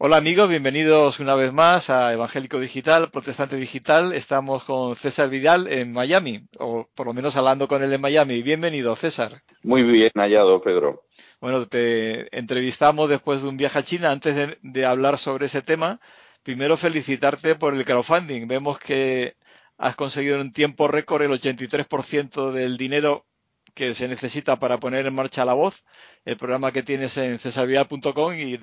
Hola amigos, bienvenidos una vez más a Evangélico Digital, Protestante Digital. Estamos con César Vidal en Miami, o por lo menos hablando con él en Miami. Bienvenido, César. Muy bien hallado, Pedro. Bueno, te entrevistamos después de un viaje a China. Antes de, hablar sobre ese tema, primero felicitarte por el crowdfunding. Vemos que has conseguido en un tiempo récord el 83% del dinero que se necesita para poner en marcha la voz, el programa que tienes en cesarvidal.com y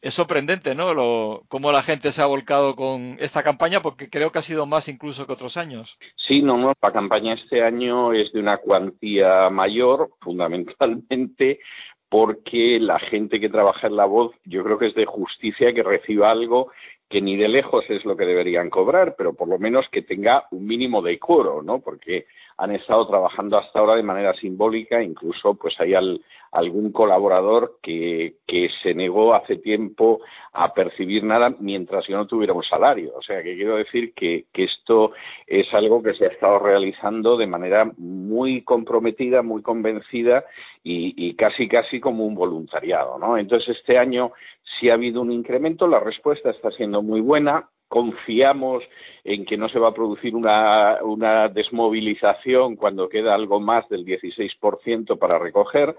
es sorprendente, ¿no? Lo, cómo la gente se ha volcado con esta campaña, porque creo que ha sido más incluso que otros años. Sí, no, no, la campaña este año es de una cuantía mayor, fundamentalmente porque la gente que trabaja en la voz, yo creo que es de justicia que reciba algo que ni de lejos es lo que deberían cobrar, pero por lo menos que tenga un mínimo de coro, ¿no? Porque han estado trabajando hasta ahora de manera simbólica, incluso pues hay algún colaborador que, que, se negó hace tiempo a percibir nada mientras yo no tuviera un salario. O sea que quiero decir que, que esto es algo que se ha estado realizando de manera muy comprometida, muy convencida y, y casi casi como un voluntariado, ¿no? Entonces este año sí ha habido un incremento, la respuesta está siendo muy buena, confiamos en que no se va a producir una, desmovilización cuando queda algo más del 16% para recoger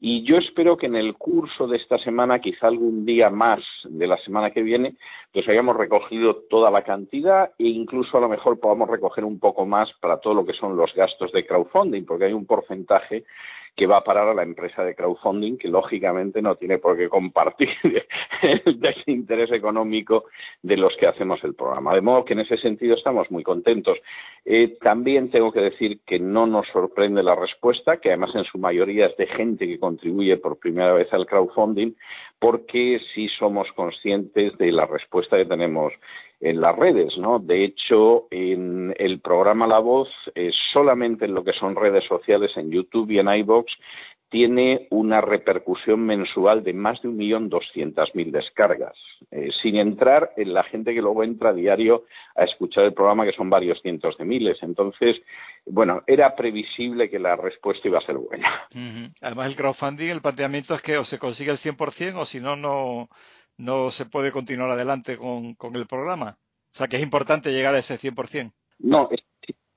y yo espero que en el curso de esta semana, quizá algún día más de la semana que viene, pues hayamos recogido toda la cantidad e incluso a lo mejor podamos recoger un poco más para todo lo que son los gastos de crowdfunding, porque hay un porcentaje que va a parar a la empresa de crowdfunding, que lógicamente no tiene por qué compartir el interés económico de los que hacemos el programa. De modo que en ese sentido estamos muy contentos. Eh, también tengo que decir que no nos sorprende la respuesta, que además en su mayoría es de gente que contribuye por primera vez al crowdfunding, porque sí somos conscientes de la respuesta que tenemos en las redes, ¿no? De hecho, en el programa La Voz, eh, solamente en lo que son redes sociales, en YouTube y en iBox, tiene una repercusión mensual de más de un millón doscientas mil descargas, eh, sin entrar en la gente que luego entra a diario a escuchar el programa, que son varios cientos de miles. Entonces, bueno, era previsible que la respuesta iba a ser buena. Además, el crowdfunding, el planteamiento es que o se consigue el 100% o si no, no no se puede continuar adelante con, con el programa. O sea que es importante llegar a ese 100%. No, no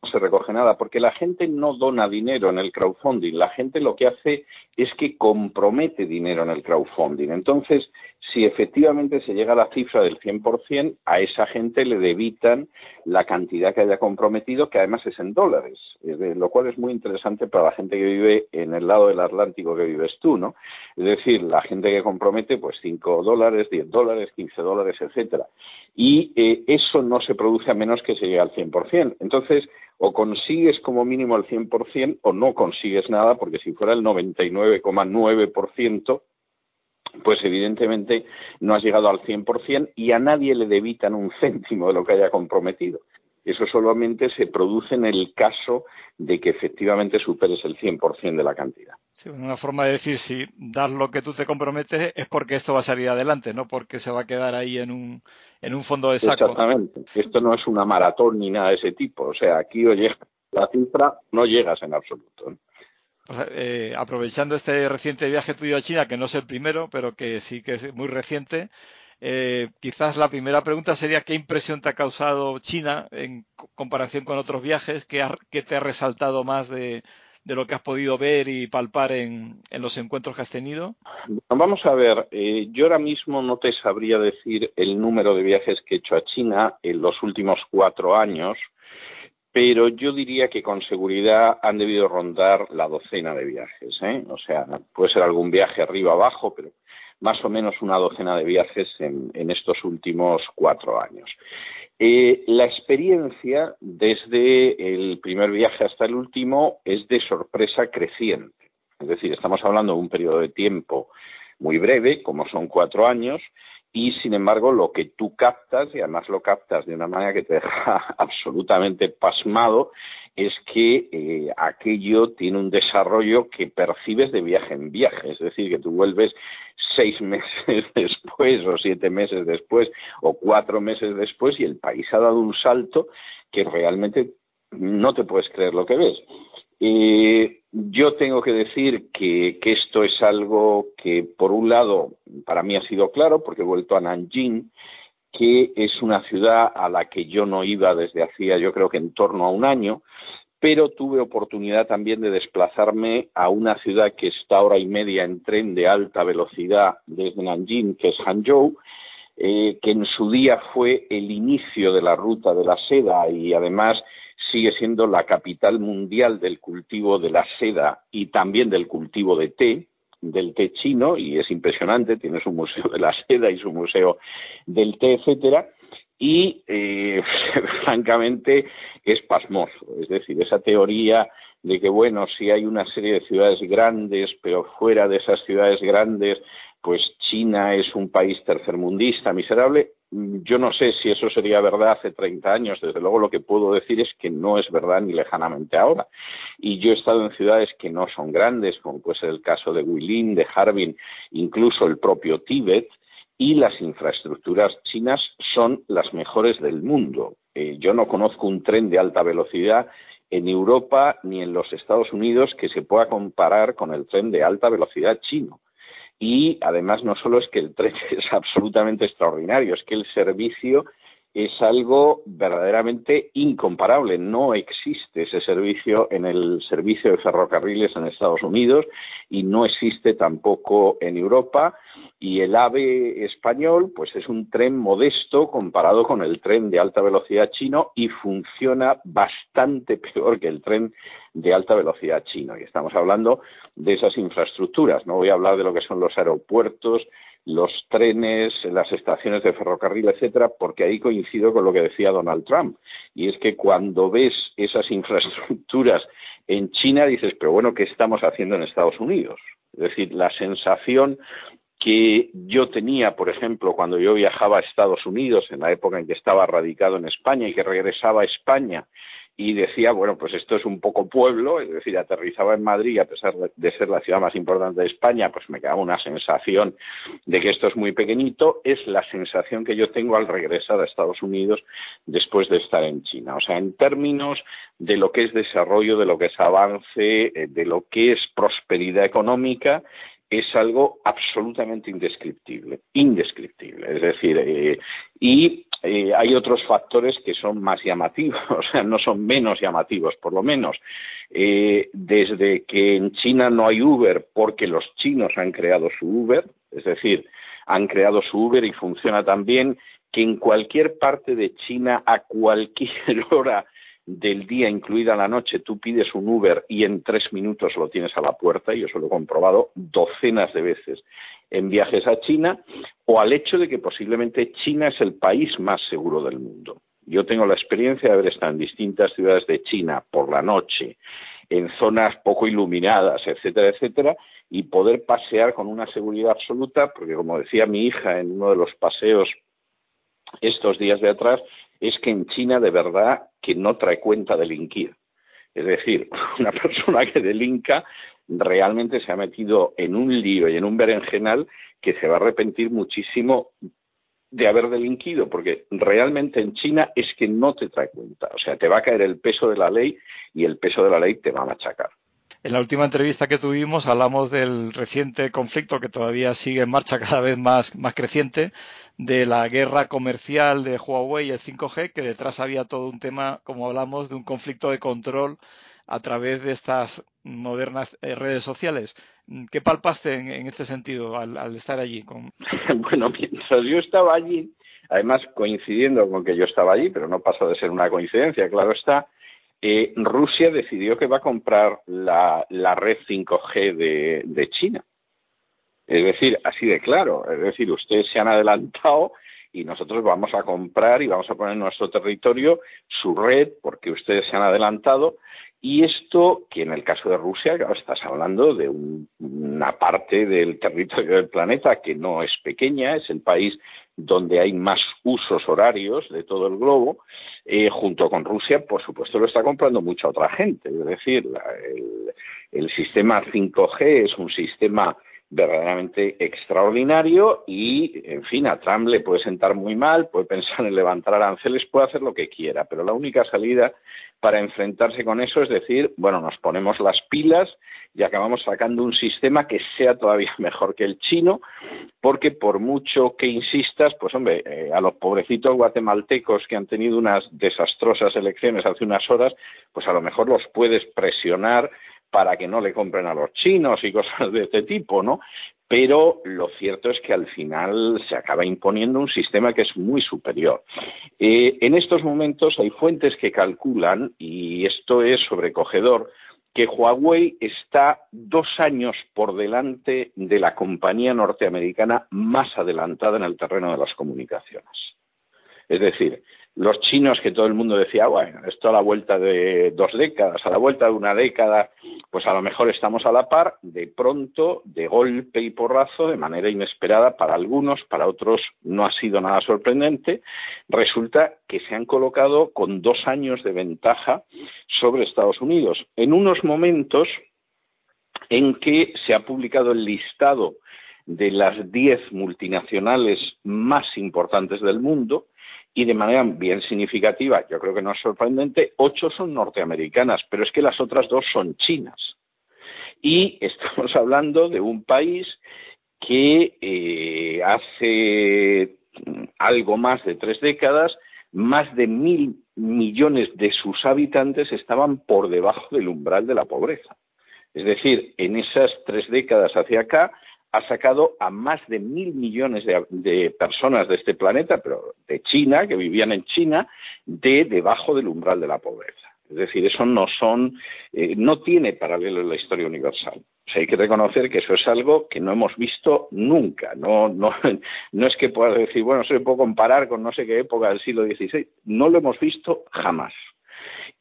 se recoge nada, porque la gente no dona dinero en el crowdfunding, la gente lo que hace es que compromete dinero en el crowdfunding. Entonces, si efectivamente se llega a la cifra del 100%, a esa gente le debitan la cantidad que haya comprometido, que además es en dólares, lo cual es muy interesante para la gente que vive en el lado del Atlántico que vives tú, ¿no? Es decir, la gente que compromete, pues 5 dólares, 10 dólares, 15 dólares, etcétera. Y eh, eso no se produce a menos que se llegue al 100%. Entonces, o consigues como mínimo el 100% o no consigues nada, porque si fuera el 99,9%, pues evidentemente no has llegado al 100% y a nadie le debitan un céntimo de lo que haya comprometido. Eso solamente se produce en el caso de que efectivamente superes el 100% de la cantidad. Sí, una forma de decir si das lo que tú te comprometes es porque esto va a salir adelante, no porque se va a quedar ahí en un, en un fondo de saco. Exactamente. Esto no es una maratón ni nada de ese tipo. O sea, aquí o llegas la cifra, no llegas en absoluto. Eh, aprovechando este reciente viaje tuyo a China, que no es el primero, pero que sí que es muy reciente, eh, quizás la primera pregunta sería qué impresión te ha causado China en comparación con otros viajes, qué, te ha resaltado más de, lo que has podido ver y palpar en, los encuentros que has tenido? Vamos a ver, eh, yo ahora mismo no te sabría decir el número de viajes que he hecho a China en los últimos cuatro años, pero yo diría que con seguridad han debido rondar la docena de viajes. ¿eh? O sea, puede ser algún viaje arriba abajo, pero más o menos una docena de viajes en, estos últimos cuatro años. Eh, la experiencia desde el primer viaje hasta el último es de sorpresa creciente. Es decir, estamos hablando de un periodo de tiempo muy breve, como son cuatro años, y sin embargo lo que tú captas, y además lo captas de una manera que te deja absolutamente pasmado, es que eh, aquello tiene un desarrollo que percibes de viaje en viaje, es decir, que tú vuelves seis meses después o siete meses después o cuatro meses después y el país ha dado un salto que realmente no te puedes creer lo que ves. Eh, yo tengo que decir que, esto es algo que, por un lado, para mí ha sido claro, porque he vuelto a Nanjing, que es una ciudad a la que yo no iba desde hacía, yo creo que en torno a un año, pero tuve oportunidad también de desplazarme a una ciudad que está hora y media en tren de alta velocidad desde Nanjing, que es Hangzhou, eh, que en su día fue el inicio de la ruta de la seda y además sigue siendo la capital mundial del cultivo de la seda y también del cultivo de té, del té chino, y es impresionante, tiene su museo de la seda y su museo del té, etcétera, y eh, francamente es pasmoso. Es decir, esa teoría de que, bueno, si hay una serie de ciudades grandes, pero fuera de esas ciudades grandes, pues China es un país tercermundista, miserable, yo no sé si eso sería verdad hace 30 años. Desde luego lo que puedo decir es que no es verdad ni lejanamente ahora. Y yo he estado en ciudades que no son grandes, como puede ser el caso de Guilin, de Harbin, incluso el propio Tíbet, y las infraestructuras chinas son las mejores del mundo. Eh, yo no conozco un tren de alta velocidad en Europa ni en los Estados Unidos que se pueda comparar con el tren de alta velocidad chino y además no solo es que el tren es absolutamente extraordinario, es que el servicio es algo verdaderamente incomparable. No existe ese servicio en el servicio de ferrocarriles en Estados Unidos y no existe tampoco en Europa. Y el AVE español, pues es un tren modesto comparado con el tren de alta velocidad chino y funciona bastante peor que el tren de alta velocidad chino. Y estamos hablando de esas infraestructuras. No voy a hablar de lo que son los aeropuertos, los trenes, las estaciones de ferrocarril, etcétera, porque ahí coincido con lo que decía Donald Trump. Y es que cuando ves esas infraestructuras en China, dices, pero bueno, ¿qué estamos haciendo en Estados Unidos? Es decir, la sensación que yo tenía, por ejemplo, cuando yo viajaba a Estados Unidos, en la época en que estaba radicado en España y que regresaba a España y decía, bueno, pues esto es un poco pueblo, es decir, aterrizaba en Madrid a pesar de ser la ciudad más importante de España, pues me quedaba una sensación de que esto es muy pequeñito, es la sensación que yo tengo al regresar a Estados Unidos después de estar en China. O sea, en términos de lo que es desarrollo, de lo que es avance, eh, de lo que es prosperidad económica, es algo absolutamente indescriptible, indescriptible. Es decir, eh, y eh, hay otros factores que son más llamativos, o sea, no son menos llamativos, por lo menos. Eh, desde que en China no hay Uber porque los chinos han creado su Uber, es decir, han creado su Uber y funciona tan bien que en cualquier parte de China a cualquier hora del día, incluida la noche, tú pides un Uber y en tres minutos lo tienes a la puerta, y eso lo he comprobado docenas de veces en viajes a China, o al hecho de que posiblemente China es el país más seguro del mundo. Yo tengo la experiencia de haber estado en distintas ciudades de China por la noche, en zonas poco iluminadas, etcétera, etcétera, y poder pasear con una seguridad absoluta, porque como decía mi hija en uno de los paseos estos días de atrás, es que en China de verdad que no trae cuenta delinquir. Es decir, una persona que delinca realmente se ha metido en un lío y en un berenjenal que se va a arrepentir muchísimo de haber delinquido, porque realmente en China es que no te trae cuenta. O sea, te va a caer el peso de la ley y el peso de la ley te va a machacar. En la última entrevista que tuvimos hablamos del reciente conflicto que todavía sigue en marcha cada vez más, creciente, de la guerra comercial de Huawei y el 5G, que detrás había todo un tema, como hablamos, de un conflicto de control a través de estas modernas eh, redes sociales. ¿Qué palpaste en, este sentido al, estar allí? Bueno, mientras yo estaba allí, además coincidiendo con que yo estaba allí, pero no pasa de ser una coincidencia, claro está, eh, Rusia decidió que va a comprar la, red 5G de, de, China. Es decir, así de claro. Es decir, ustedes se han adelantado y nosotros vamos a comprar y vamos a poner en nuestro territorio su red porque ustedes se han adelantado. Y esto, que en el caso de Rusia, claro, estás hablando de una parte del territorio del planeta que no es pequeña, es el país donde hay más usos horarios de todo el globo, eh, junto con Rusia, por supuesto, lo está comprando mucha otra gente. Es decir, el, sistema 5G es un sistema verdaderamente extraordinario y, en fin, a Trump le puede sentar muy mal, puede pensar en levantar aranceles, puede hacer lo que quiera, pero la única salida para enfrentarse con eso es decir, bueno, nos ponemos las pilas y acabamos sacando un sistema que sea todavía mejor que el chino, porque por mucho que insistas, pues hombre, eh, a los pobrecitos guatemaltecos que han tenido unas desastrosas elecciones hace unas horas, pues a lo mejor los puedes presionar para que no le compren a los chinos y cosas de este tipo, ¿no? Pero lo cierto es que al final se acaba imponiendo un sistema que es muy superior. Eh, en estos momentos hay fuentes que calculan, y esto es sobrecogedor, que Huawei está dos años por delante de la compañía norteamericana más adelantada en el terreno de las comunicaciones. Es decir, los chinos que todo el mundo decía, bueno, esto a la vuelta de dos décadas, a la vuelta de una década, pues a lo mejor estamos a la par, de pronto, de golpe y porrazo, de manera inesperada para algunos, para otros no ha sido nada sorprendente, resulta que se han colocado con dos años de ventaja sobre Estados Unidos, en unos momentos en que se ha publicado el listado de las diez multinacionales más importantes del mundo, y de manera bien significativa, yo creo que no es sorprendente, ocho son norteamericanas, pero es que las otras dos son chinas. Y estamos hablando de un país que eh, hace algo más de tres décadas, más de mil millones de sus habitantes estaban por debajo del umbral de la pobreza. Es decir, en esas tres décadas hacia acá, ha sacado a más de mil millones de, personas de este planeta, pero de China, que vivían en China, de debajo del umbral de la pobreza. Es decir, eso no son, eh, no tiene paralelo en la historia universal. O sea, hay que reconocer que eso es algo que no hemos visto nunca. No, no, no es que puedas decir, bueno, se puede comparar con no sé qué época del siglo XVI. No lo hemos visto jamás.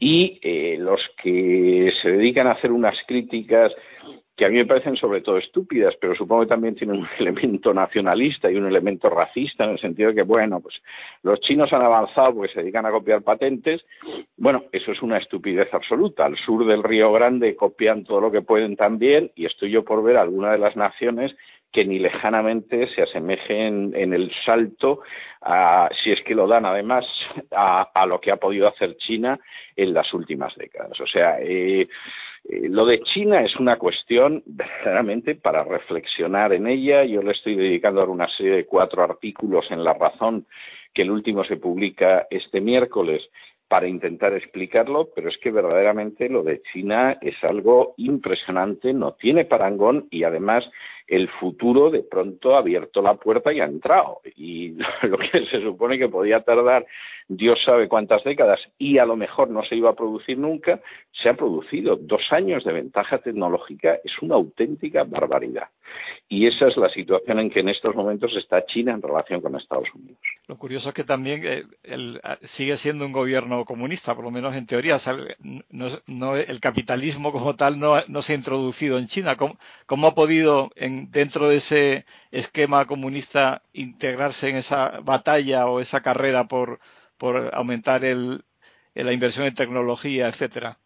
Y eh, los que se dedican a hacer unas críticas que a mí me parecen sobre todo estúpidas, pero supongo que también tienen un elemento nacionalista y un elemento racista en el sentido de que, bueno, pues los chinos han avanzado porque se dedican a copiar patentes. Bueno, eso es una estupidez absoluta. Al sur del Río Grande copian todo lo que pueden también y estoy yo por ver alguna de las naciones que ni lejanamente se asemejen en el salto, si es que lo dan además, a, lo que ha podido hacer China en las últimas décadas. O sea, eh, eh, lo de China es una cuestión verdaderamente para reflexionar en ella. Yo le estoy dedicando ahora una serie de cuatro artículos en La Razón, que el último se publica este miércoles, para intentar explicarlo, pero es que verdaderamente lo de China es algo impresionante, no tiene parangón y además el futuro de pronto ha abierto la puerta y ha entrado. Y lo que se supone que podía tardar Dios sabe cuántas décadas y a lo mejor no se iba a producir nunca, se ha producido. Dos años de ventaja tecnológica es una auténtica barbaridad. Y esa es la situación en que en estos momentos está China en relación con Estados Unidos. Lo curioso es que también eh, sigue siendo un gobierno comunista, por lo menos en teoría. no, el capitalismo como tal no, se ha introducido en China. ¿Cómo, ha podido en, dentro de ese esquema comunista integrarse en esa batalla o esa carrera por por aumentar la inversión en tecnología, etcétera?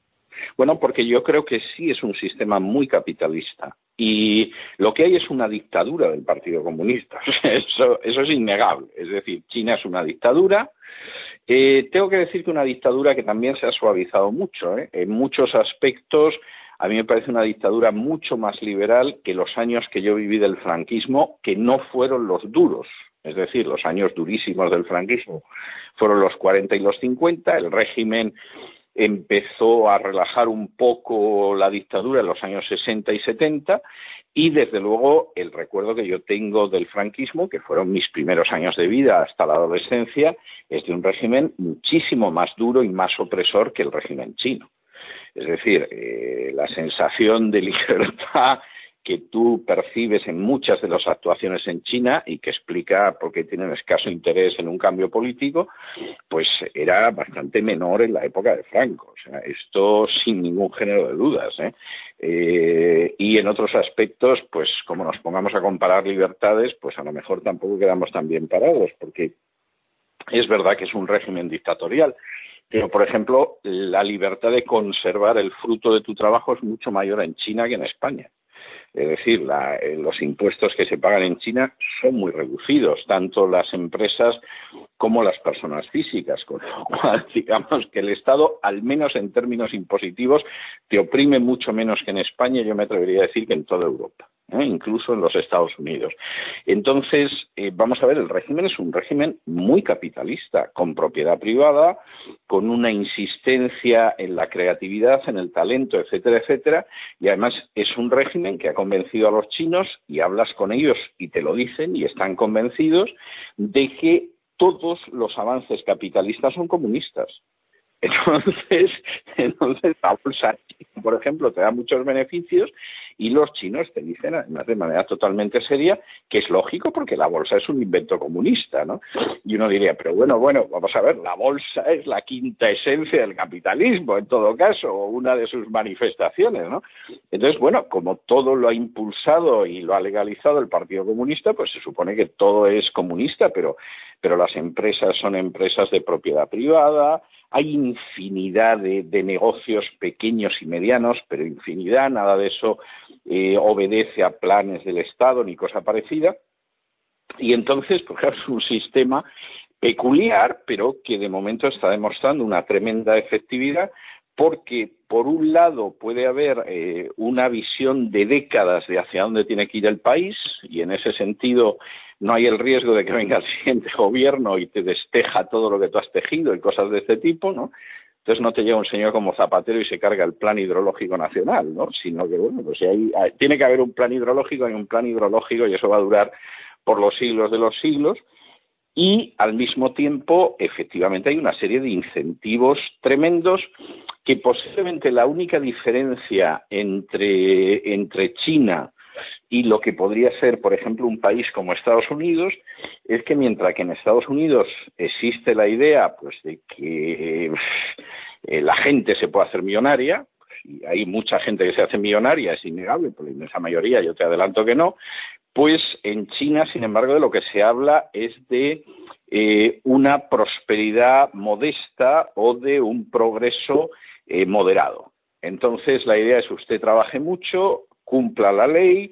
Bueno, porque yo creo que sí es un sistema muy capitalista y lo que hay es una dictadura del Partido Comunista. Eso, eso es innegable. Es decir, China es una dictadura. Eh, tengo que decir que una dictadura que también se ha suavizado mucho. ¿eh? En muchos aspectos, a mí me parece una dictadura mucho más liberal que los años que yo viví del franquismo, que no fueron los duros. Es decir, los años durísimos del franquismo fueron los 40 y los 50, el régimen empezó a relajar un poco la dictadura en los años 60 y 70 y desde luego el recuerdo que yo tengo del franquismo, que fueron mis primeros años de vida hasta la adolescencia, es de un régimen muchísimo más duro y más opresor que el régimen chino. Es decir, eh, la sensación de libertad que tú percibes en muchas de las actuaciones en China y que explica por qué tienen escaso interés en un cambio político, pues era bastante menor en la época de Franco. O sea, esto sin ningún género de dudas. ¿eh? Eh, y en otros aspectos, pues como nos pongamos a comparar libertades, pues a lo mejor tampoco quedamos tan bien parados, porque es verdad que es un régimen dictatorial, pero, por ejemplo, la libertad de conservar el fruto de tu trabajo es mucho mayor en China que en España. Es decir, eh, los impuestos que se pagan en China son muy reducidos, tanto las empresas como las personas físicas, con lo cual, digamos que el Estado, al menos en términos impositivos, te oprime mucho menos que en España, yo me atrevería a decir que en toda Europa. ¿eh? incluso en los Estados Unidos. Entonces, eh, vamos a ver, el régimen es un régimen muy capitalista, con propiedad privada, con una insistencia en la creatividad, en el talento, etcétera, etcétera, y además es un régimen que ha convencido a los chinos, y hablas con ellos y te lo dicen, y están convencidos, de que todos los avances capitalistas son comunistas. Entonces, entonces la bolsa, por ejemplo, te da muchos beneficios y los chinos te dicen, además de manera totalmente seria, que es lógico porque la bolsa es un invento comunista, ¿no? Y uno diría, pero bueno, bueno, vamos a ver, la bolsa es la quinta esencia del capitalismo, en todo caso, o una de sus manifestaciones, ¿no? Entonces, bueno, como todo lo ha impulsado y lo ha legalizado el Partido Comunista, pues se supone que todo es comunista, pero, pero las empresas son empresas de propiedad privada, hay infinidad de, negocios pequeños y medianos, pero infinidad, nada de eso eh, obedece a planes del Estado ni cosa parecida. Y entonces, pues es un sistema peculiar, pero que de momento está demostrando una tremenda efectividad porque por un lado puede haber eh, una visión de décadas de hacia dónde tiene que ir el país y en ese sentido no hay el riesgo de que venga el siguiente gobierno y te desteja todo lo que tú has tejido y cosas de este tipo, ¿no? Entonces no te llega un señor como Zapatero y se carga el plan hidrológico nacional, ¿no? Sino que, bueno, pues tiene que haber un plan hidrológico, hay un plan hidrológico y eso va a durar por los siglos de los siglos. Y al mismo tiempo, efectivamente, hay una serie de incentivos tremendos que posiblemente la única diferencia entre, entre China y lo que podría ser, por ejemplo, un país como Estados Unidos, es que mientras que en Estados Unidos existe la idea pues, de que eh, la gente se puede hacer millonaria, y hay mucha gente que se hace millonaria, es innegable, por la inmensa mayoría, yo te adelanto que no, pues en China, sin embargo, de lo que se habla es de eh, una prosperidad modesta o de un progreso eh, moderado. Entonces, la idea es usted trabaje mucho, cumpla la ley,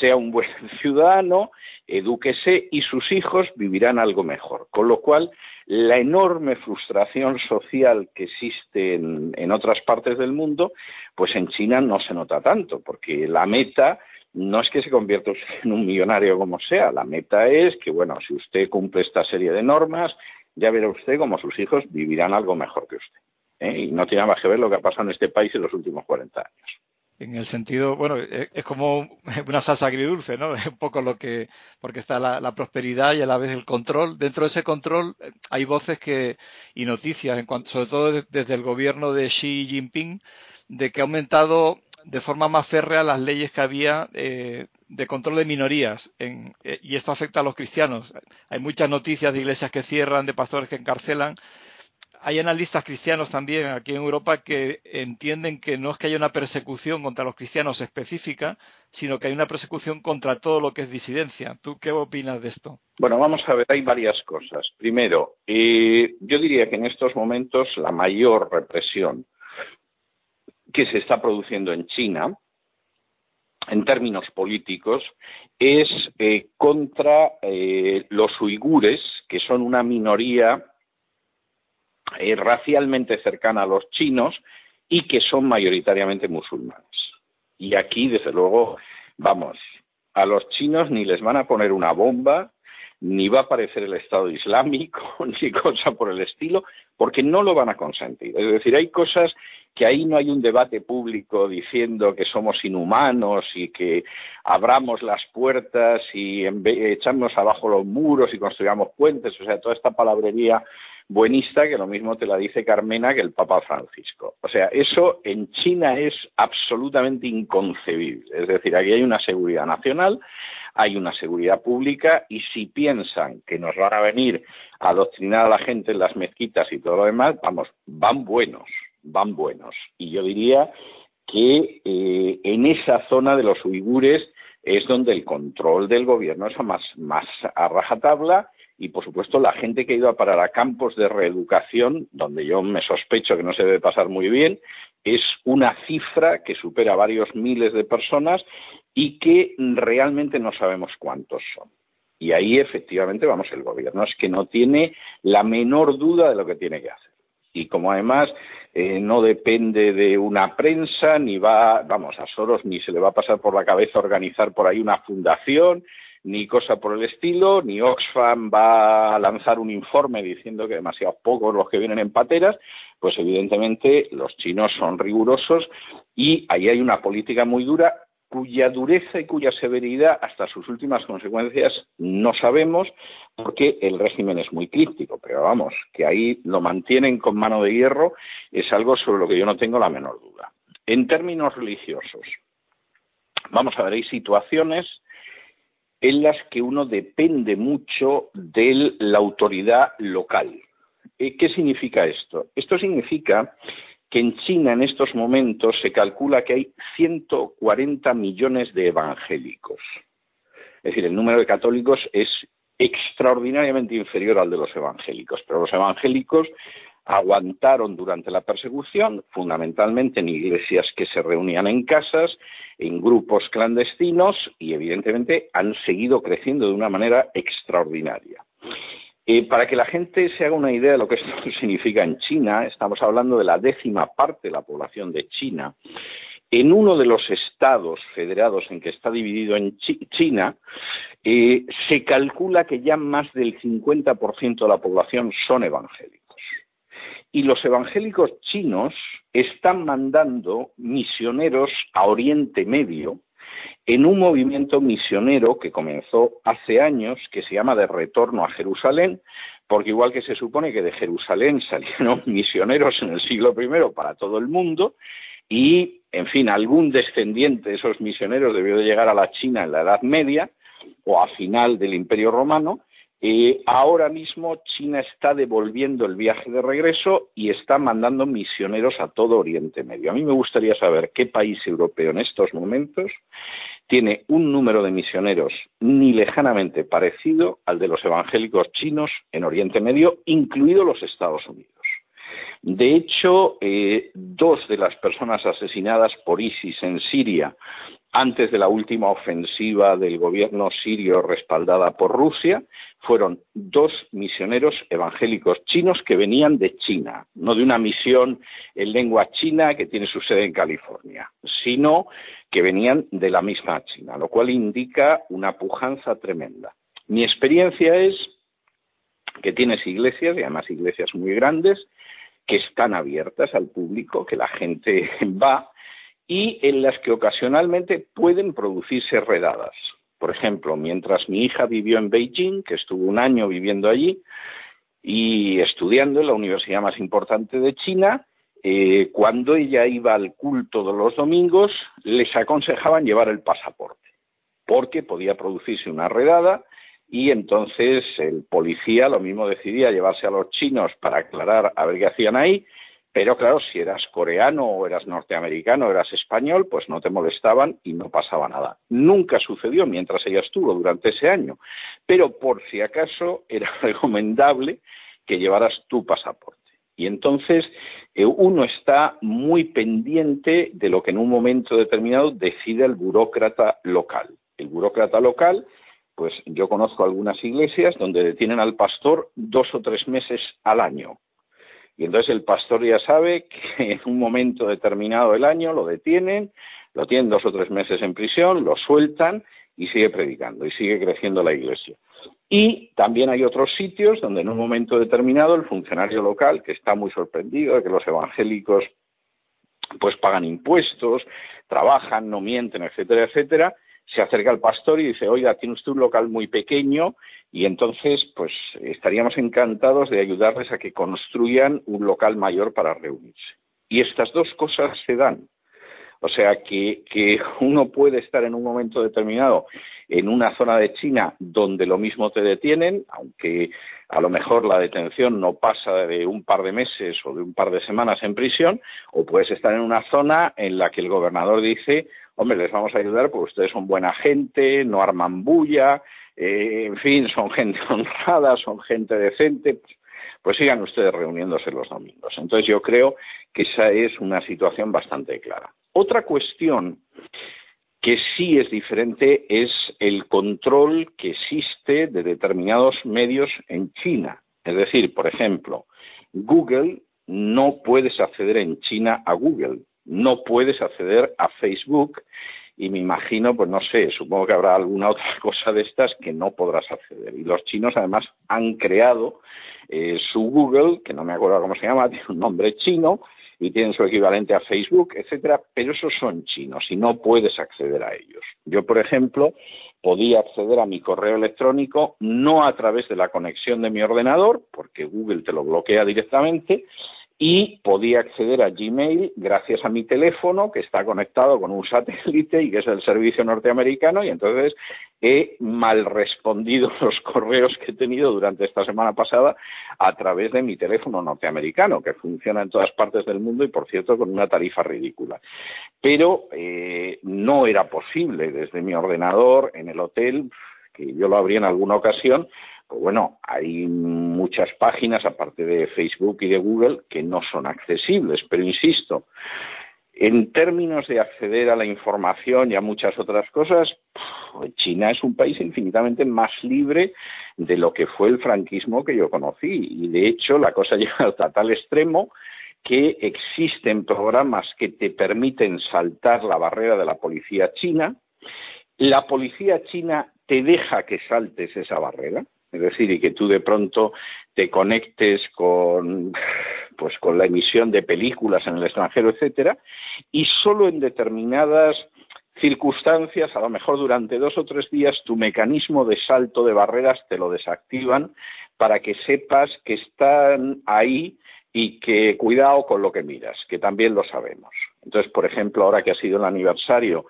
sea un buen ciudadano, edúquese y sus hijos vivirán algo mejor. Con lo cual, la enorme frustración social que existe en, otras partes del mundo, pues en China no se nota tanto, porque la meta no es que se convierta en un millonario como sea, la meta es que, bueno, si usted cumple esta serie de normas, ya verá usted cómo sus hijos vivirán algo mejor que usted. ¿eh? Y no tiene más que ver lo que ha pasado en este país en los últimos 40 años en el sentido, bueno, e, es, como una salsa agridulce, ¿no? Es un poco lo que, porque está la, prosperidad y a la vez el control. Dentro de ese control eh, hay voces que, y noticias, en cuanto, sobre todo desde el gobierno de Xi Jinping, de que ha aumentado de forma más férrea las leyes que había eh, de control de minorías en, eh, y esto afecta a los cristianos. Hay muchas noticias de iglesias que cierran, de pastores que encarcelan hay analistas cristianos también aquí en Europa que entienden que no es que haya una persecución contra los cristianos específica, sino que hay una persecución contra todo lo que es disidencia. ¿Tú qué opinas de esto? Bueno, vamos a ver, hay varias cosas. Primero, yo diría que en estos momentos la mayor represión que se está produciendo en China, en términos políticos, es eh, contra eh, los uigures, que son una minoría eh, racialmente cercana a los chinos y que son mayoritariamente musulmanes. Y aquí, desde luego, vamos, a los chinos ni les van a poner una bomba, ni va a aparecer el Estado Islámico, ni cosa por el estilo, porque no lo van a consentir. Es decir, hay cosas que ahí no hay un debate público diciendo que somos inhumanos y que abramos las puertas y echamos abajo los muros y construyamos puentes, o sea, toda esta palabrería buenista que lo mismo te la dice Carmena que el Papa Francisco. O sea, eso en China es absolutamente inconcebible. Es decir, aquí hay una seguridad nacional, hay una seguridad pública y si piensan que nos van a venir a adoctrinar a la gente en las mezquitas y todo lo demás, vamos, van buenos, van buenos. Y yo diría que eh, en esa zona de los uigures es donde el control del gobierno es más, más a rajatabla y, por supuesto, la gente que ha ido a parar a campos de reeducación, donde yo me sospecho que no se debe pasar muy bien, es una cifra que supera varios miles de personas y que realmente no sabemos cuántos son. Y ahí efectivamente, vamos, el gobierno es que no tiene la menor duda de lo que tiene que hacer. Y como además eh, no depende de una prensa, ni va, vamos, a Soros ni se le va a pasar por la cabeza organizar por ahí una fundación, ni cosa por el estilo, ni Oxfam va a lanzar un informe diciendo que demasiado pocos los que vienen en pateras, pues evidentemente los chinos son rigurosos y ahí hay una política muy dura cuya dureza y cuya severidad hasta sus últimas consecuencias no sabemos porque el régimen es muy crítico, pero vamos, que ahí lo mantienen con mano de hierro es algo sobre lo que yo no tengo la menor duda. En términos religiosos, vamos a ver, hay situaciones en las que uno depende mucho de la autoridad local. Eh, ¿Qué significa esto? Esto significa que en China en estos momentos se calcula que hay 140 millones de evangélicos. Es decir, el número de católicos es extraordinariamente inferior al de los evangélicos, pero los evangélicos aguantaron durante la persecución, fundamentalmente en iglesias que se reunían en casas, en grupos clandestinos y evidentemente han seguido creciendo de una manera extraordinaria. Eh, para que la gente se haga una idea de lo que esto significa en China, estamos hablando de la décima parte de la población de China. En uno de los estados federados en que está dividido en China, eh, se calcula que ya más del 50% de la población son evangélicos. Y los evangélicos chinos están mandando misioneros a Oriente Medio en un movimiento misionero que comenzó hace años, que se llama de retorno a Jerusalén, porque igual que se supone que de Jerusalén salieron misioneros en el siglo I para todo el mundo, y, en fin, algún descendiente de esos misioneros debió de llegar a la China en la Edad Media o a final del Imperio Romano, eh, ahora mismo China está devolviendo el viaje de regreso y está mandando misioneros a todo Oriente Medio. A mí me gustaría saber qué país europeo en estos momentos tiene un número de misioneros ni lejanamente parecido al de los evangélicos chinos en Oriente Medio, incluidos los Estados Unidos. De hecho, eh, dos de las personas asesinadas por ISIS en Siria antes de la última ofensiva del gobierno sirio respaldada por Rusia, fueron dos misioneros evangélicos chinos que venían de China, no de una misión en lengua china que tiene su sede en California, sino que venían de la misma China, lo cual indica una pujanza tremenda. Mi experiencia es que tienes iglesias, y además iglesias muy grandes, que están abiertas al público, que la gente va y en las que ocasionalmente pueden producirse redadas. Por ejemplo, mientras mi hija vivió en Beijing, que estuvo un año viviendo allí y estudiando en la universidad más importante de China, eh, cuando ella iba al culto de los domingos, les aconsejaban llevar el pasaporte, porque podía producirse una redada y entonces el policía lo mismo decidía llevarse a los chinos para aclarar a ver qué hacían ahí, pero claro, si eras coreano o eras norteamericano o eras español, pues no te molestaban y no pasaba nada. Nunca sucedió mientras ella estuvo durante ese año, pero por si acaso era recomendable que llevaras tu pasaporte. Y entonces eh, uno está muy pendiente de lo que en un momento determinado decide el burócrata local. El burócrata local pues yo conozco algunas iglesias donde detienen al pastor dos o tres meses al año. Y entonces el pastor ya sabe que en un momento determinado del año lo detienen, lo tienen dos o tres meses en prisión, lo sueltan y sigue predicando y sigue creciendo la iglesia. Y también hay otros sitios donde en un momento determinado el funcionario local, que está muy sorprendido de que los evangélicos pues pagan impuestos, trabajan, no mienten, etcétera, etcétera, se acerca al pastor y dice, oiga, tiene usted un local muy pequeño y entonces pues estaríamos encantados de ayudarles a que construyan un local mayor para reunirse. Y estas dos cosas se dan. O sea que, uno puede estar en un momento determinado en una zona de China donde lo mismo te detienen, aunque a lo mejor la detención no pasa de un par de meses o de un par de semanas en prisión, o puedes estar en una zona en la que el gobernador dice, hombre, les vamos a ayudar porque ustedes son buena gente, no arman bulla, eh, en fin, son gente honrada, son gente decente, pues sigan ustedes reuniéndose los domingos. Entonces yo creo que esa es una situación bastante clara. Otra cuestión que sí es diferente es el control que existe de determinados medios en China. Es decir, por ejemplo, Google no puedes acceder en China a Google, no puedes acceder a Facebook y me imagino, pues no sé, supongo que habrá alguna otra cosa de estas que no podrás acceder. Y los chinos además han creado eh, su Google, que no me acuerdo cómo se llama, tiene un nombre chino, y tienen su equivalente a Facebook, etcétera, pero esos son chinos y no puedes acceder a ellos. Yo, por ejemplo, podía acceder a mi correo electrónico no a través de la conexión de mi ordenador, porque Google te lo bloquea directamente, y podía acceder a Gmail gracias a mi teléfono que está conectado con un satélite y que es el servicio norteamericano y entonces he mal respondido los correos que he tenido durante esta semana pasada a través de mi teléfono norteamericano que funciona en todas partes del mundo y por cierto con una tarifa ridícula. Pero eh, no era posible desde mi ordenador en el hotel que yo lo abrí en alguna ocasión, pues bueno, hay muchas páginas, aparte de Facebook y de Google, que no son accesibles, pero insisto, en términos de acceder a la información y a muchas otras cosas, China es un país infinitamente más libre de lo que fue el franquismo que yo conocí. Y de hecho, la cosa llega hasta tal extremo que existen programas que te permiten saltar la barrera de la policía china. La policía china te deja que saltes esa barrera es decir, y que tú de pronto te conectes con pues con la emisión de películas en el extranjero, etcétera, y solo en determinadas circunstancias, a lo mejor durante dos o tres días, tu mecanismo de salto de barreras te lo desactivan para que sepas que están ahí y que cuidado con lo que miras, que también lo sabemos. Entonces, por ejemplo, ahora que ha sido el aniversario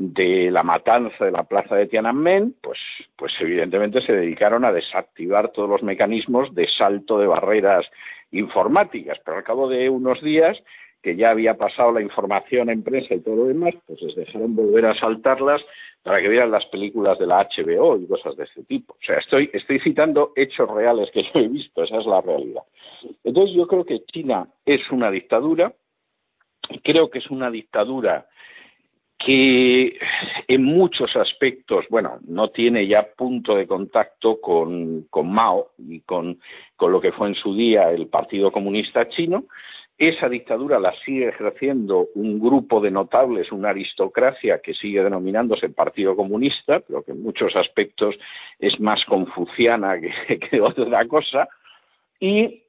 de la matanza de la plaza de Tiananmen, pues, pues evidentemente se dedicaron a desactivar todos los mecanismos de salto de barreras informáticas, pero al cabo de unos días que ya había pasado la información en prensa y todo lo demás, pues les dejaron volver a saltarlas para que vieran las películas de la HBO y cosas de este tipo. O sea, estoy, estoy citando hechos reales que yo he visto, esa es la realidad. Entonces yo creo que China es una dictadura, creo que es una dictadura que en muchos aspectos, bueno, no tiene ya punto de contacto con, con Mao y con, con, lo que fue en su día el Partido Comunista Chino. Esa dictadura la sigue ejerciendo un grupo de notables, una aristocracia que sigue denominándose Partido Comunista, pero que en muchos aspectos es más confuciana que, que otra cosa. Y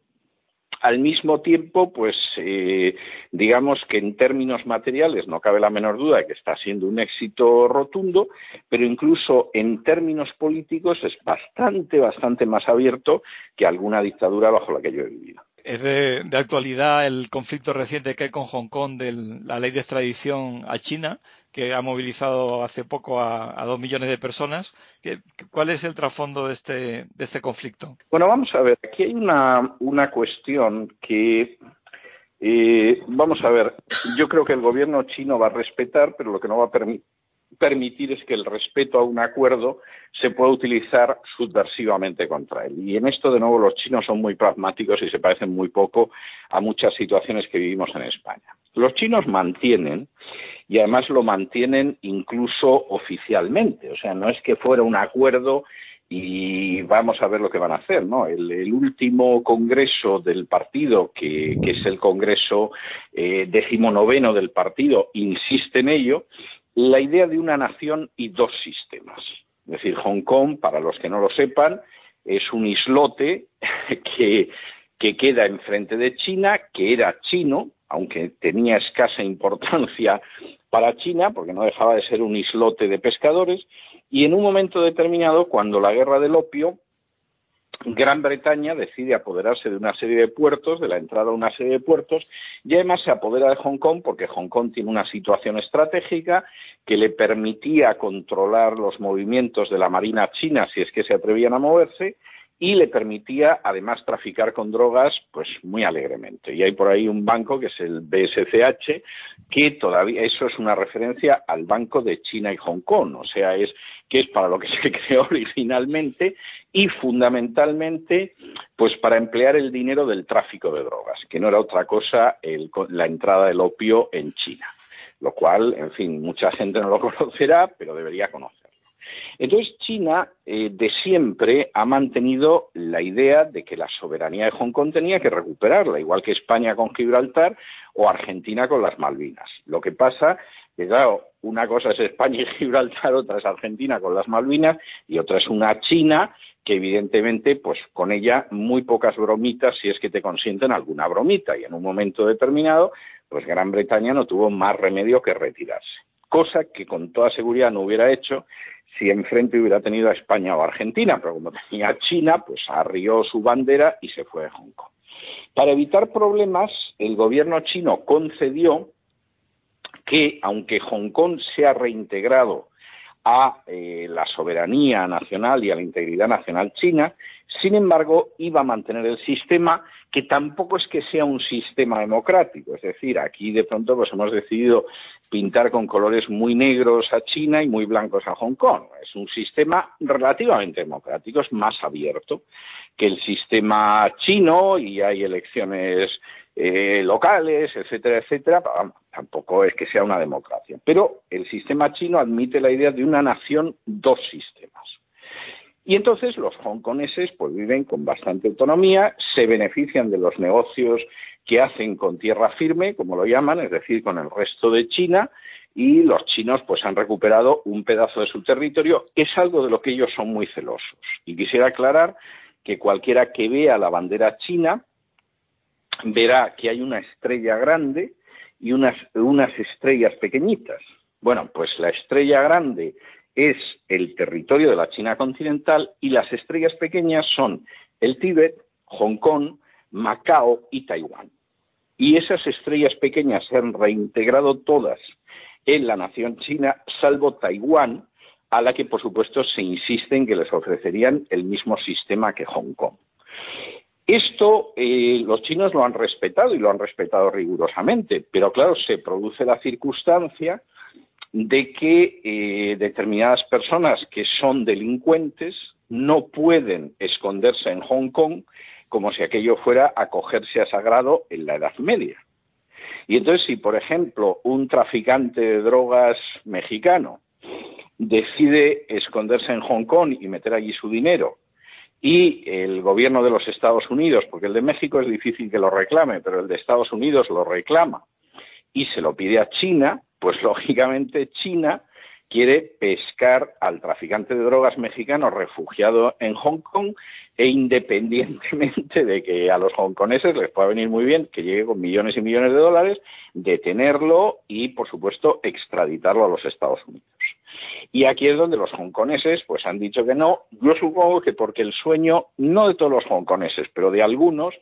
al mismo tiempo, pues eh, digamos que en términos materiales no cabe la menor duda de que está siendo un éxito rotundo, pero incluso en términos políticos es bastante, bastante más abierto que alguna dictadura bajo la que yo he vivido. Es de, actualidad el conflicto reciente que hay con Hong Kong de la ley de extradición a China, que ha movilizado hace poco a, dos millones de personas. ¿Cuál es el trasfondo de este, de este conflicto? Bueno, vamos a ver, aquí hay una, una cuestión que, eh, vamos a ver, yo creo que el gobierno chino va a respetar, pero lo que no va a permitir permitir es que el respeto a un acuerdo se pueda utilizar subversivamente contra él. Y en esto, de nuevo, los chinos son muy pragmáticos y se parecen muy poco a muchas situaciones que vivimos en España. Los chinos mantienen, y además lo mantienen incluso oficialmente, o sea, no es que fuera un acuerdo y vamos a ver lo que van a hacer, ¿no? El, último congreso del partido, que, es el congreso eh, decimonoveno del partido, insiste en ello la idea de una nación y dos sistemas. Es decir, Hong Kong, para los que no lo sepan, es un islote que, que queda enfrente de China, que era chino, aunque tenía escasa importancia para China, porque no dejaba de ser un islote de pescadores, y en un momento determinado, cuando la guerra del opio, Gran Bretaña decide apoderarse de una serie de puertos, de la entrada a una serie de puertos, y además se apodera de Hong Kong porque Hong Kong tiene una situación estratégica que le permitía controlar los movimientos de la Marina china si es que se atrevían a moverse y le permitía además traficar con drogas pues muy alegremente. Y hay por ahí un banco que es el BSCH que todavía eso es una referencia al banco de China y Hong Kong, o sea, es que es para lo que se creó originalmente y fundamentalmente pues para emplear el dinero del tráfico de drogas, que no era otra cosa la entrada del opio en China. lo cual, en fin, mucha gente no lo conocerá, pero debería conocerlo. Entonces, China eh, de siempre ha mantenido la idea de que la soberanía de Hong Kong tenía que recuperarla, igual que España con Gibraltar o Argentina con las Malvinas. Lo que pasa que, claro, una cosa es España y Gibraltar, otra es Argentina con las Malvinas y otra es una China que evidentemente, pues con ella muy pocas bromitas si es que te consienten alguna bromita y en un momento determinado, pues Gran Bretaña no tuvo más remedio que retirarse. Cosa que con toda seguridad no hubiera hecho si enfrente hubiera tenido a España o Argentina, pero como tenía China, pues arrió su bandera y se fue a Hong Kong. Para evitar problemas, el gobierno chino concedió que, aunque Hong Kong sea reintegrado a eh, la soberanía nacional y a la integridad nacional china, sin embargo, iba a mantener el sistema que tampoco es que sea un sistema democrático. Es decir, aquí de pronto pues hemos decidido pintar con colores muy negros a China y muy blancos a Hong Kong. Es un sistema relativamente democrático, es más abierto que el sistema chino y hay elecciones eh, locales, etcétera, etcétera. Tampoco es que sea una democracia. Pero el sistema chino admite la idea de una nación, dos sistemas. Y entonces los hongkoneses pues viven con bastante autonomía, se benefician de los negocios que hacen con tierra firme, como lo llaman, es decir, con el resto de China, y los chinos pues han recuperado un pedazo de su territorio, que es algo de lo que ellos son muy celosos. Y quisiera aclarar que cualquiera que vea la bandera china verá que hay una estrella grande y unas, unas estrellas pequeñitas. Bueno, pues la estrella grande es el territorio de la China continental y las estrellas pequeñas son el Tíbet, Hong Kong, Macao y Taiwán. Y esas estrellas pequeñas se han reintegrado todas en la nación china, salvo Taiwán, a la que por supuesto se insiste en que les ofrecerían el mismo sistema que Hong Kong. Esto eh, los chinos lo han respetado y lo han respetado rigurosamente, pero claro, se produce la circunstancia de que eh, determinadas personas que son delincuentes no pueden esconderse en Hong Kong como si aquello fuera acogerse a sagrado en la Edad Media. Y entonces, si por ejemplo un traficante de drogas mexicano decide esconderse en Hong Kong y meter allí su dinero y el gobierno de los Estados Unidos, porque el de México es difícil que lo reclame, pero el de Estados Unidos lo reclama y se lo pide a China, pues lógicamente China quiere pescar al traficante de drogas mexicano refugiado en Hong Kong e independientemente de que a los hongkoneses les pueda venir muy bien que llegue con millones y millones de dólares, detenerlo y, por supuesto, extraditarlo a los Estados Unidos. Y aquí es donde los hongkoneses pues han dicho que no. Yo supongo que porque el sueño, no de todos los hongkoneses, pero de algunos,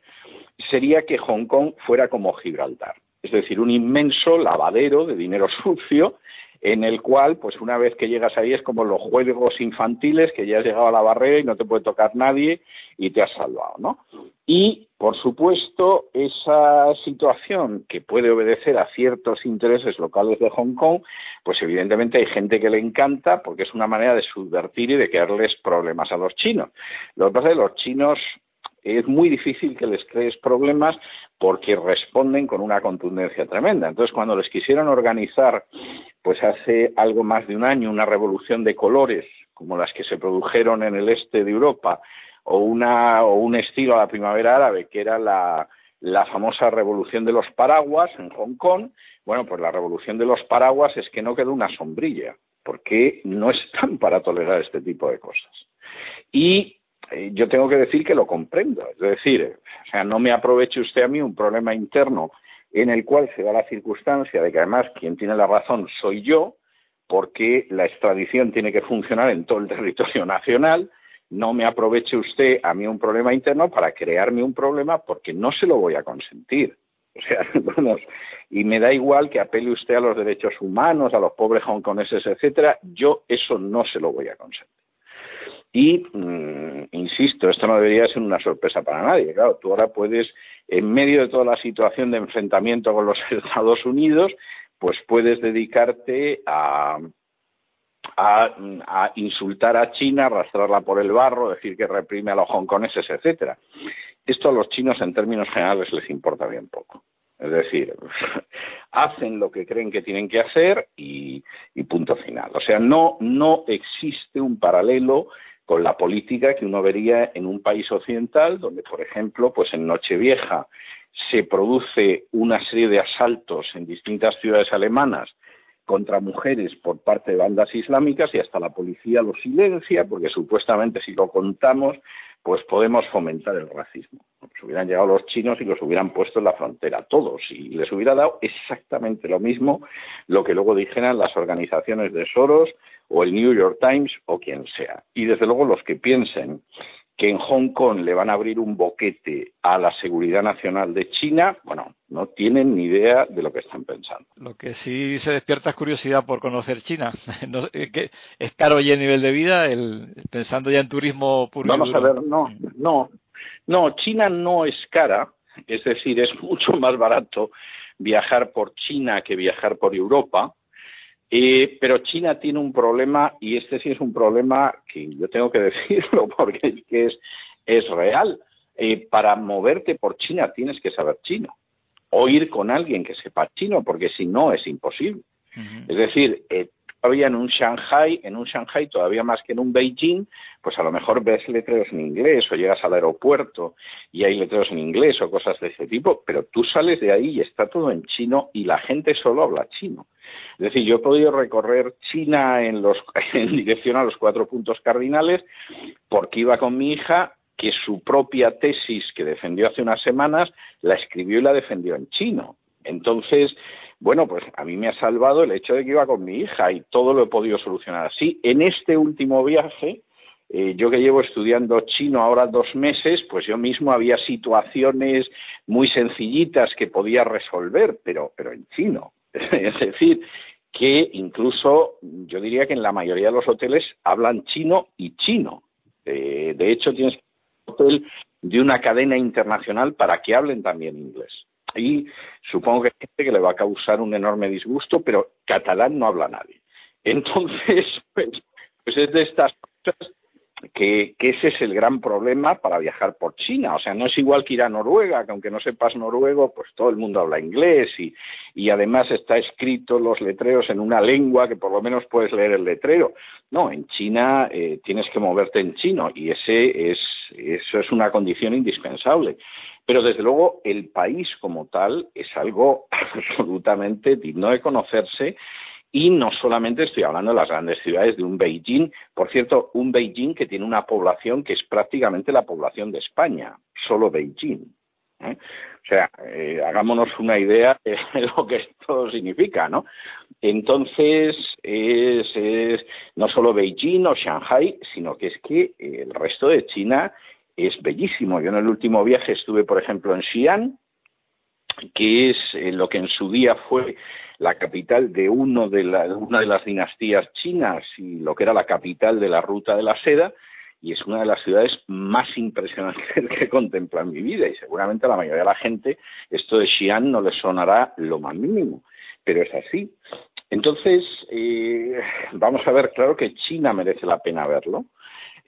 sería que Hong Kong fuera como Gibraltar. Es decir, un inmenso lavadero de dinero sucio en el cual, pues una vez que llegas ahí es como los juegos infantiles, que ya has llegado a la barrera y no te puede tocar nadie y te has salvado, ¿no? Y, por supuesto, esa situación que puede obedecer a ciertos intereses locales de Hong Kong, pues evidentemente hay gente que le encanta porque es una manera de subvertir y de crearles problemas a los chinos. Lo que pasa es que los chinos es muy difícil que les crees problemas porque responden con una contundencia tremenda. Entonces, cuando les quisieron organizar, pues hace algo más de un año, una revolución de colores, como las que se produjeron en el este de Europa, o, una, o un estilo a la primavera árabe, que era la, la famosa revolución de los paraguas en Hong Kong, bueno, pues la revolución de los paraguas es que no quedó una sombrilla, porque no están para tolerar este tipo de cosas. Y yo tengo que decir que lo comprendo. Es decir, o sea, no me aproveche usted a mí un problema interno en el cual se da la circunstancia de que además quien tiene la razón soy yo, porque la extradición tiene que funcionar en todo el territorio nacional. No me aproveche usted a mí un problema interno para crearme un problema porque no se lo voy a consentir. O sea, vamos, y me da igual que apele usted a los derechos humanos, a los pobres hongkoneses, etcétera, yo eso no se lo voy a consentir. Y, mm, insisto, esto no debería ser una sorpresa para nadie. Claro, tú ahora puedes, en medio de toda la situación de enfrentamiento con los Estados Unidos, pues puedes dedicarte a, insultar a China, arrastrarla por el barro, decir que reprime a los hongkoneses, etcétera. Esto a los chinos en términos generales les importa bien poco. Es decir, hacen lo que creen que tienen que hacer y, y, punto final. O sea, no, no existe un paralelo con la política que uno vería en un país occidental, donde, por ejemplo, pues en Nochevieja se produce una serie de asaltos en distintas ciudades alemanas contra mujeres por parte de bandas islámicas y hasta la policía lo silencia porque supuestamente si lo contamos pues podemos fomentar el racismo. Pues hubieran llegado los chinos y los hubieran puesto en la frontera, todos, y les hubiera dado exactamente lo mismo lo que luego dijeran las organizaciones de Soros o el New York Times o quien sea. Y desde luego los que piensen que en Hong Kong le van a abrir un boquete a la seguridad nacional de China, bueno, no tienen ni idea de lo que están pensando. Lo que sí se despierta es curiosidad por conocer China. ¿Es caro ya el nivel de vida? El, pensando ya en turismo puro Vamos a ver, no, no, no, China no es cara, es decir, es mucho más barato viajar por China que viajar por Europa eh, pero China tiene un problema, y este sí es un problema que yo tengo que decirlo porque es que es, es real. Eh, para moverte por China tienes que saber chino o ir con alguien que sepa chino, porque si no es imposible. Es decir, eh, todavía en un Shanghai, en un Shanghai todavía más que en un Beijing, pues a lo mejor ves letreros en inglés o llegas al aeropuerto y hay letreros en inglés o cosas de ese tipo, pero tú sales de ahí y está todo en chino y la gente solo habla chino. Es decir, yo he podido recorrer China en, los, en dirección a los cuatro puntos cardinales porque iba con mi hija que su propia tesis que defendió hace unas semanas la escribió y la defendió en chino. Entonces, bueno, pues a mí me ha salvado el hecho de que iba con mi hija y todo lo he podido solucionar así. En este último viaje, eh, yo que llevo estudiando chino ahora dos meses, pues yo mismo había situaciones muy sencillitas que podía resolver, pero, pero en chino. es decir, que incluso yo diría que en la mayoría de los hoteles hablan chino y chino. Eh, de hecho, tienes un hotel de una cadena internacional para que hablen también inglés. Y supongo que hay gente que le va a causar un enorme disgusto, pero catalán no habla nadie. Entonces, pues, pues es de estas cosas que, ese es el gran problema para viajar por China. O sea, no es igual que ir a Noruega, que aunque no sepas noruego, pues todo el mundo habla inglés y, y además está escrito los letreros en una lengua que por lo menos puedes leer el letrero. No, en China eh, tienes que moverte en chino y ese es, eso es una condición indispensable. Pero desde luego el país como tal es algo absolutamente digno de conocerse y no solamente estoy hablando de las grandes ciudades de un Beijing, por cierto, un Beijing que tiene una población que es prácticamente la población de España, solo Beijing. ¿eh? O sea, eh, hagámonos una idea de lo que esto significa, ¿no? Entonces, es, es, no solo Beijing o Shanghai, sino que es que el resto de China es bellísimo. Yo en el último viaje estuve, por ejemplo, en Xi'an, que es eh, lo que en su día fue la capital de uno de una de las dinastías chinas y lo que era la capital de la ruta de la seda, y es una de las ciudades más impresionantes que he contemplado en mi vida, y seguramente a la mayoría de la gente esto de Xi'an no le sonará lo más mínimo, pero es así. Entonces, eh, vamos a ver, claro que China merece la pena verlo,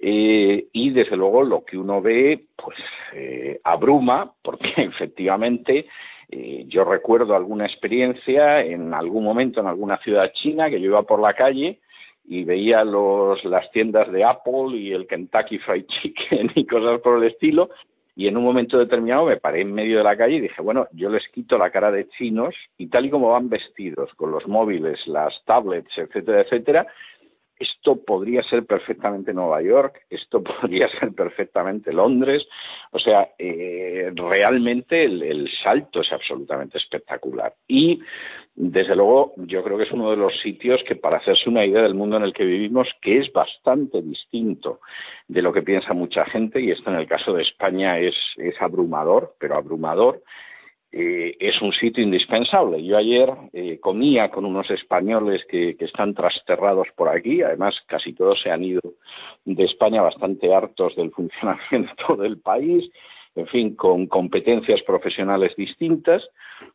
eh, y desde luego lo que uno ve, pues eh, abruma, porque efectivamente eh, yo recuerdo alguna experiencia en algún momento en alguna ciudad china que yo iba por la calle y veía los, las tiendas de Apple y el Kentucky Fried Chicken y cosas por el estilo. Y en un momento determinado me paré en medio de la calle y dije, bueno, yo les quito la cara de chinos y tal y como van vestidos con los móviles, las tablets, etcétera, etcétera, esto podría ser perfectamente Nueva York, esto podría ser perfectamente Londres, o sea, eh, realmente el, salto es absolutamente espectacular. Y, desde luego, yo creo que es uno de los sitios que, para hacerse una idea del mundo en el que vivimos, que es bastante distinto de lo que piensa mucha gente, y esto en el caso de España es abrumador, pero abrumador, eh, es un sitio indispensable. Yo ayer eh, comía con unos españoles que, están trasterrados por aquí, además casi todos se han ido de España bastante hartos del funcionamiento del país, en fin, con competencias profesionales distintas.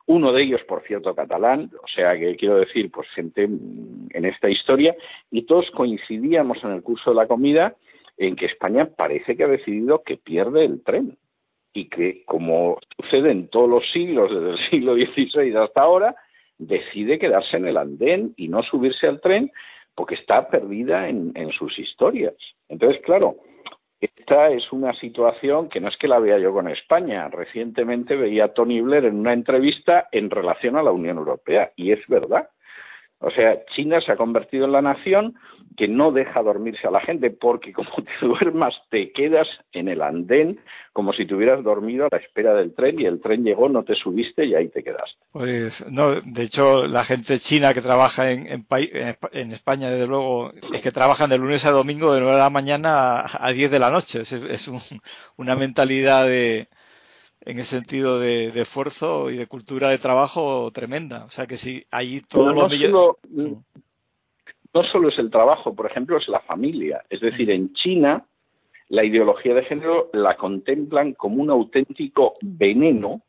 Uno de ellos, por cierto, catalán, o sea que quiero decir, pues gente en esta historia, y todos coincidíamos en el curso de la comida en que España parece que ha decidido que pierde el tren y que, como sucede en todos los siglos, desde el siglo XVI hasta ahora, decide quedarse en el andén y no subirse al tren porque está perdida en, sus historias. Entonces, claro, esta es una situación que no es que la vea yo con España. Recientemente veía a Tony Blair en una entrevista en relación a la Unión Europea y es verdad. O sea, China se ha convertido en la nación que no deja dormirse a la gente porque como te duermas te quedas en el andén como si te hubieras dormido a la espera del tren y el tren llegó, no te subiste y ahí te quedaste. Pues no, de hecho la gente china que trabaja en, España, desde luego, es que trabajan de lunes a domingo de 9 de la mañana a, 10 de la noche. Es, es un, una mentalidad de, en el sentido de, de, esfuerzo y de cultura de trabajo tremenda. O sea que si allí todos no los solo, no solo es el trabajo, por ejemplo, es la familia. Es decir, en China la ideología de género la contemplan como un auténtico veneno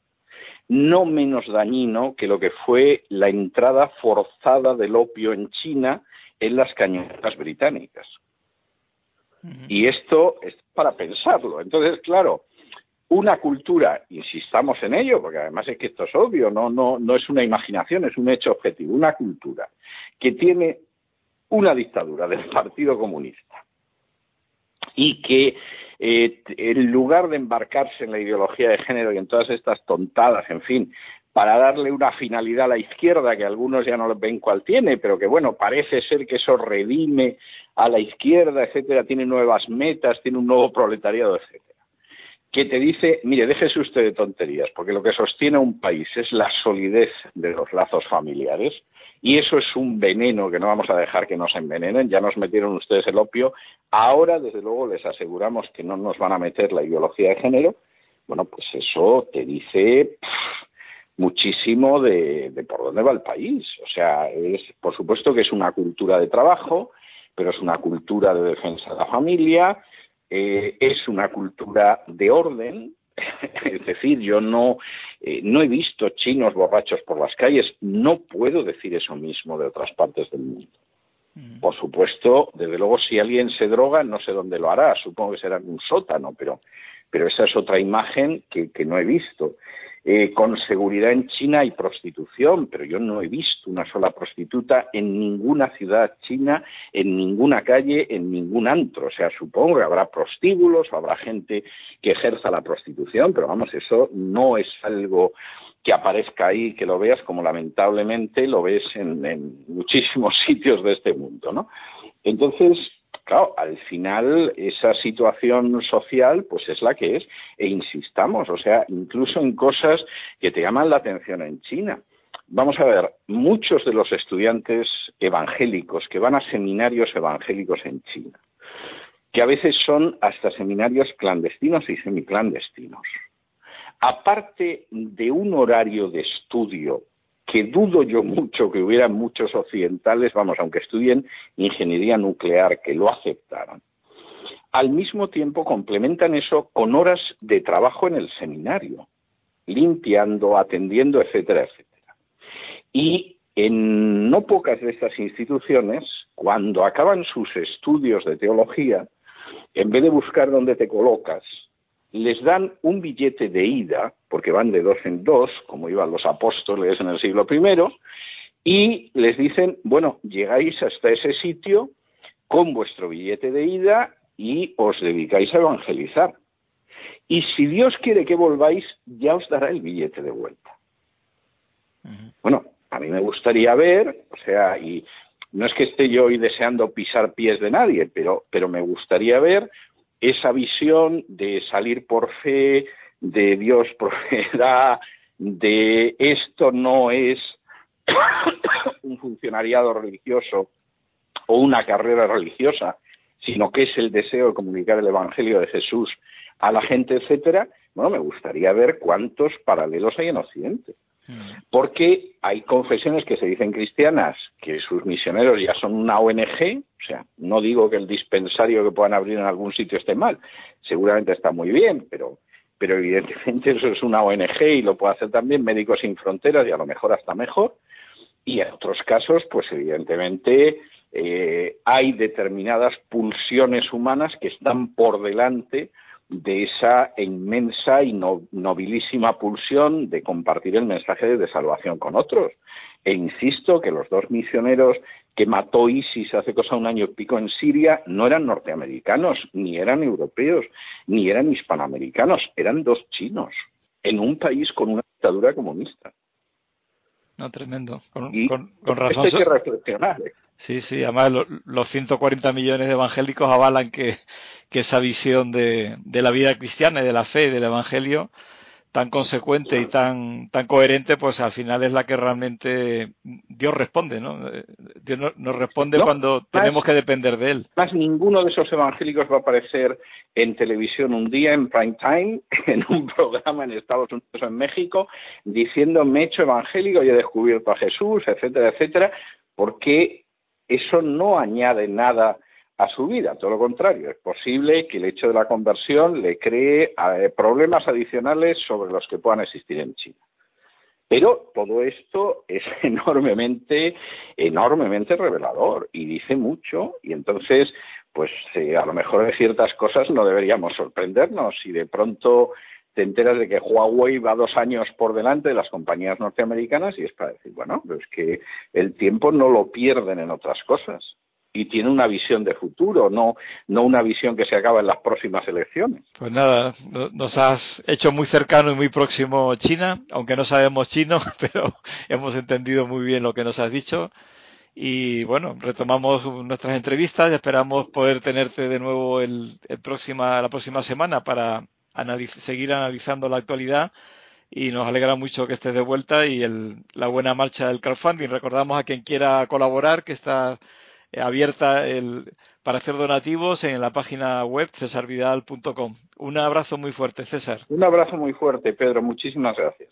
no menos dañino que lo que fue la entrada forzada del opio en China en las cañoneras británicas. Uh -huh. Y esto es para pensarlo. Entonces, claro, una cultura, insistamos en ello, porque además es que esto es obvio, no, no, no es una imaginación, es un hecho objetivo, una cultura que tiene una dictadura del Partido Comunista y que eh, en lugar de embarcarse en la ideología de género y en todas estas tontadas, en fin, para darle una finalidad a la izquierda que algunos ya no ven cuál tiene, pero que bueno, parece ser que eso redime a la izquierda, etcétera, tiene nuevas metas, tiene un nuevo proletariado, etcétera que te dice, mire, déjese usted de tonterías, porque lo que sostiene un país es la solidez de los lazos familiares, y eso es un veneno que no vamos a dejar que nos envenenen, ya nos metieron ustedes el opio, ahora desde luego les aseguramos que no nos van a meter la ideología de género, bueno, pues eso te dice muchísimo de, de, por dónde va el país. O sea, es, por supuesto que es una cultura de trabajo, pero es una cultura de defensa de la familia, eh, es una cultura de orden, es decir, yo no, eh, no he visto chinos borrachos por las calles, no puedo decir eso mismo de otras partes del mundo. Mm. Por supuesto, desde luego, si alguien se droga, no sé dónde lo hará, supongo que será en un sótano, pero, pero esa es otra imagen que, que no he visto. Eh, con seguridad en China hay prostitución, pero yo no he visto una sola prostituta en ninguna ciudad china, en ninguna calle, en ningún antro. O sea, supongo que habrá prostíbulos, habrá gente que ejerza la prostitución, pero vamos, eso no es algo que aparezca ahí, que lo veas como lamentablemente lo ves en, en muchísimos sitios de este mundo, ¿no? Entonces, claro, al final esa situación social pues es la que es e insistamos, o sea, incluso en cosas que te llaman la atención en China. Vamos a ver, muchos de los estudiantes evangélicos que van a seminarios evangélicos en China, que a veces son hasta seminarios clandestinos y semiclandestinos, aparte de un horario de estudio que dudo yo mucho que hubiera muchos occidentales, vamos, aunque estudien ingeniería nuclear, que lo aceptaran. Al mismo tiempo complementan eso con horas de trabajo en el seminario, limpiando, atendiendo, etcétera, etcétera. Y en no pocas de estas instituciones, cuando acaban sus estudios de teología, en vez de buscar dónde te colocas, les dan un billete de ida, porque van de dos en dos, como iban los apóstoles en el siglo I, y les dicen, bueno, llegáis hasta ese sitio con vuestro billete de ida y os dedicáis a evangelizar. Y si Dios quiere que volváis, ya os dará el billete de vuelta. Uh -huh. Bueno, a mí me gustaría ver, o sea, y no es que esté yo hoy deseando pisar pies de nadie, pero, pero me gustaría ver esa visión de salir por fe, de Dios proveerá, de esto no es un funcionariado religioso o una carrera religiosa, sino que es el deseo de comunicar el Evangelio de Jesús a la gente, etcétera, bueno, me gustaría ver cuántos paralelos hay en Occidente. Porque hay confesiones que se dicen cristianas, que sus misioneros ya son una ONG, o sea, no digo que el dispensario que puedan abrir en algún sitio esté mal, seguramente está muy bien, pero, pero evidentemente eso es una ONG y lo puede hacer también Médicos Sin Fronteras y a lo mejor hasta mejor. Y en otros casos, pues evidentemente eh, hay determinadas pulsiones humanas que están por delante de esa inmensa y nobilísima pulsión de compartir el mensaje de salvación con otros. E insisto que los dos misioneros que mató ISIS hace cosa un año y pico en Siria no eran norteamericanos, ni eran europeos, ni eran hispanoamericanos, eran dos chinos, en un país con una dictadura comunista. No, tremendo. Con, razón. Hay que reflexionar. Sí, sí, además los 140 millones de evangélicos avalan que, esa visión de, de, la vida cristiana y de la fe y del evangelio tan consecuente y tan, tan coherente, pues al final es la que realmente Dios responde, ¿no? Dios nos responde cuando tenemos que depender de Él. Más ninguno de esos evangélicos va a aparecer en televisión un día en prime time, en un programa en Estados Unidos o en México, diciendo me he hecho evangélico y he descubierto a Jesús, etcétera, etcétera, porque eso no añade nada a su vida. Todo lo contrario, es posible que el hecho de la conversión le cree eh, problemas adicionales sobre los que puedan existir en China. Pero todo esto es enormemente, enormemente revelador y dice mucho y entonces, pues eh, a lo mejor de ciertas cosas no deberíamos sorprendernos si de pronto te enteras de que Huawei va dos años por delante de las compañías norteamericanas y es para decir, bueno, pues que el tiempo no lo pierden en otras cosas y tiene una visión de futuro, no, no una visión que se acaba en las próximas elecciones. Pues nada, nos has hecho muy cercano y muy próximo China, aunque no sabemos chino, pero hemos entendido muy bien lo que nos has dicho. Y bueno, retomamos nuestras entrevistas y esperamos poder tenerte de nuevo el, próxima, la próxima semana para seguir analizando la actualidad y nos alegra mucho que estés de vuelta y el, la buena marcha del crowdfunding. Recordamos a quien quiera colaborar que está eh, abierta el, para hacer donativos en la página web cesarvidal.com. Un abrazo muy fuerte, César. Un abrazo muy fuerte, Pedro. Muchísimas gracias.